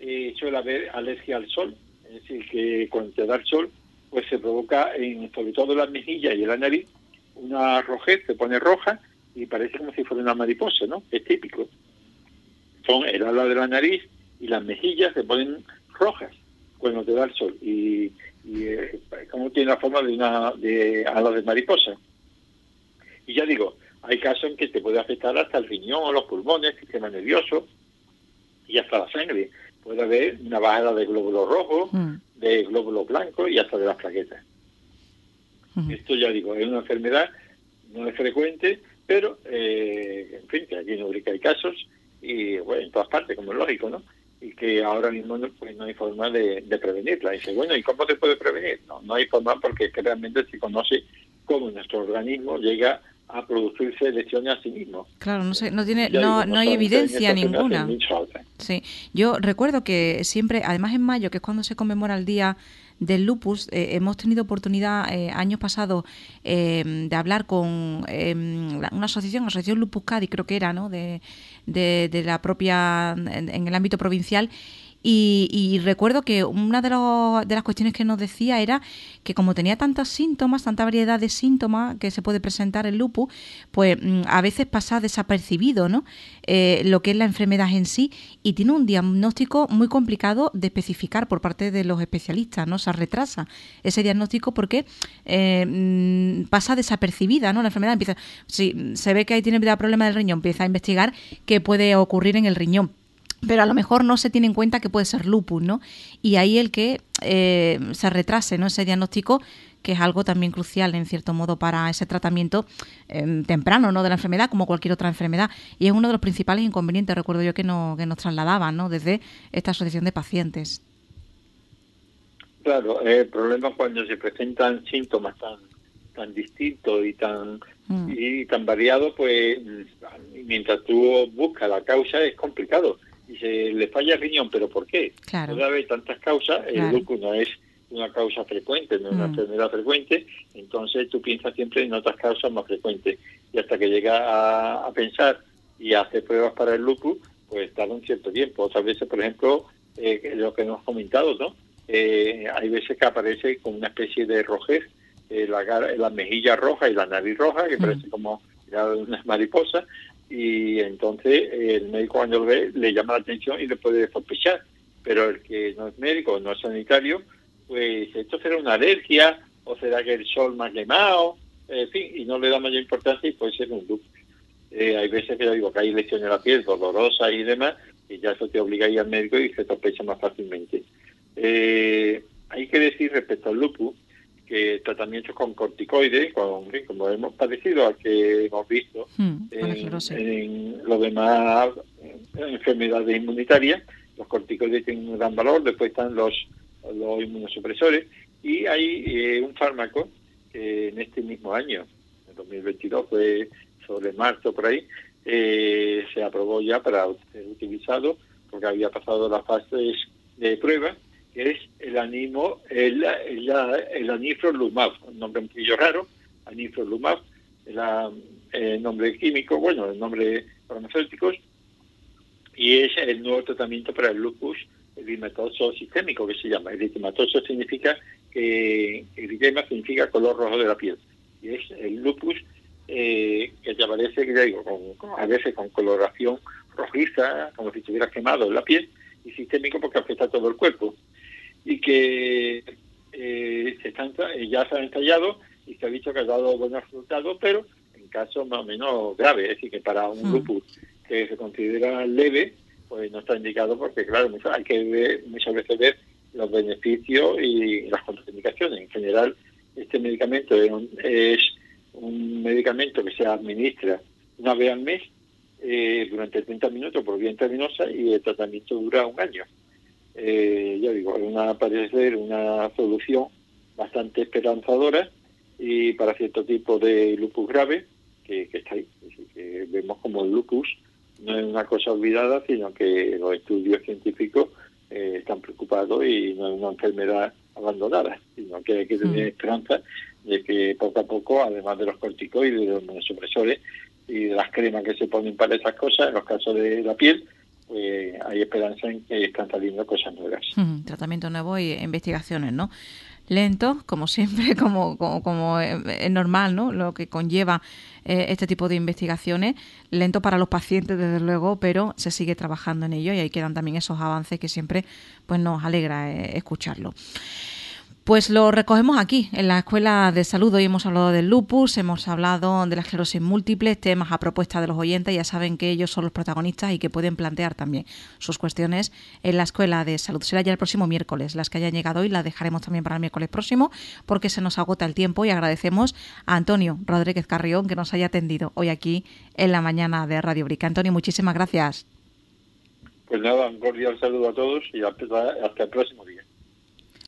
S2: y suele haber alergia al sol, es decir, que cuando te da el sol, pues se provoca, en, sobre todo en las mejillas y en la nariz, una rojez, se pone roja y parece como si fuera una mariposa, ¿no? Es típico. Son el ala de la nariz y las mejillas se ponen rojas cuando te da el sol y, eh, como tiene la forma de una de ala de mariposa. Y ya digo, hay casos en que te puede afectar hasta el riñón, los pulmones, el sistema nervioso y hasta la sangre. Puede haber una bajada de glóbulos rojos, mm. De glóbulos blancos y hasta de las plaquetas. Esto ya digo, es una enfermedad, no es frecuente, pero eh, en fin, que aquí en Urica hay casos y bueno, en todas partes, como es lógico, ¿no? y que ahora mismo no, pues, no hay forma de, prevenirla. Y dice, bueno, ¿y cómo se puede prevenir? No, no hay forma porque realmente se conoce cómo nuestro organismo llega a producirse lesiones a sí mismo.
S1: Claro, no, sé, no, tiene, no, no hay evidencia ninguna. Sí, yo recuerdo que siempre, además en mayo, que es cuando se conmemora el Día del lupus. Eh, hemos tenido oportunidad eh, años pasados eh, de hablar con una asociación, Asociación Lupus Cádiz, creo que era, ¿no? de, de, la propia, en el ámbito provincial, y, recuerdo que una de, de, las cuestiones que nos decía era que como tenía tantos síntomas, tanta variedad de síntomas que se puede presentar el lupus, pues mm, a veces pasa desapercibido ¿no? Eh, lo que es la enfermedad en sí y tiene un diagnóstico muy complicado de especificar por parte de los especialistas, ¿no? Se retrasa ese diagnóstico porque eh, mm, pasa desapercibida, ¿no? La enfermedad empieza, si se ve que ahí tiene problema del riñón, empieza a investigar qué puede ocurrir en el riñón pero a lo mejor no se tiene en cuenta que puede ser lupus, ¿no? Y ahí el que eh, se retrase, ¿no? Ese diagnóstico, que es algo también crucial, en cierto modo, para ese tratamiento em, temprano, ¿no? De la enfermedad, como cualquier otra enfermedad. Y es uno de los principales inconvenientes, recuerdo yo, que, no, que nos trasladaban, ¿no? Desde esta asociación de pacientes.
S2: Claro, el problema cuando se presentan síntomas tan tan distintos y tan mm. y tan variados, pues mientras tú buscas la causa es complicado y se le falla el riñón, pero ¿por qué? Claro. Puede haber tantas causas, el lupus no es una causa frecuente, no es una mm. enfermedad frecuente, entonces tú piensas siempre en otras causas más frecuentes. Y hasta que llega a, pensar y a hacer pruebas para el lupus, pues tarda un cierto tiempo. Otras veces, por ejemplo, eh, lo que hemos comentado, ¿no? Eh, hay veces que aparece con una especie de rojez, eh, la, la mejilla roja y la nariz roja, que mm. parece como una mariposa, y entonces el médico cuando lo ve le llama la atención y le puede sospechar. Pero el que no es médico, no es sanitario, pues esto será una alergia o será que el sol más quemado, en fin, y no le da mayor importancia y puede ser un lupus. Eh, hay veces que yo digo que hay lesiones en la piel dolorosa y demás, y ya eso te obliga a ir al médico y se sospecha más fácilmente. Eh, hay que decir respecto al lupus que tratamientos con corticoides, con, como hemos parecido a que hemos visto hmm, en, los demás eh, enfermedades inmunitarias, los corticoides tienen un gran valor, después están los, los inmunosupresores, Y hay un fármaco que en este mismo año, en 2022, fue sobre marzo por ahí, se aprobó ya para ser utilizado porque había pasado las fases de prueba, que es el animo, el, el, el anifrolumab, un nombre un poquillo raro, anifrolumab, el nombre químico, bueno, el nombre farmacéutico, y es el nuevo tratamiento para el lupus erythematoso sistémico, que se llama. Erythematoso significa que eritema significa color rojo de la piel, y es el lupus eh, que aparece, que digo, a veces con coloración rojiza, como si estuviera quemado en la piel, y sistémico porque afecta a todo el cuerpo. Y que eh, se están, ya se han ensayado y se ha dicho que ha dado buenos resultados, pero en casos más o menos graves, es decir, que para un hmm. lupus que se considera leve, pues no está indicado porque, claro, hay que ver, muchas veces ver los beneficios y las contraindicaciones. En general, este medicamento es un, es un medicamento que se administra una vez al mes eh, durante 30 minutos por vía intravenosa y el tratamiento dura un año. Eh, ya digo, es una, parece una solución bastante esperanzadora y para cierto tipo de lupus grave que, está ahí. que vemos como el lupus no es una cosa olvidada, sino que los estudios científicos eh, están preocupados y no es una enfermedad abandonada, sino que hay que tener mm. esperanza de que poco a poco, además de los corticoides de los supresores, y de las cremas que se ponen para esas cosas, en los casos de la piel, pues hay esperanza en que saliendo cosas nuevas.
S1: tratamiento nuevo y investigaciones, ¿no? Lento, como siempre, como, como, es normal, ¿no? Lo que conlleva eh, este tipo de investigaciones. Lento para los pacientes, desde luego, pero se sigue trabajando en ello y ahí quedan también esos avances que siempre pues nos alegra eh, escucharlo. Pues lo recogemos aquí, en la Escuela de Salud. Hoy hemos hablado del lupus, hemos hablado de la esclerosis múltiple, temas a propuesta de los oyentes. Ya saben que ellos son los protagonistas y que pueden plantear también sus cuestiones en la Escuela de Salud. Será ya el próximo miércoles. Las que hayan llegado hoy las dejaremos también para el miércoles próximo porque se nos agota el tiempo y agradecemos a Antonio Rodríguez Carrión que nos haya atendido hoy aquí en la mañana de Radio Brica. Antonio, muchísimas gracias.
S2: Pues nada, un cordial saludo a todos y hasta el próximo día.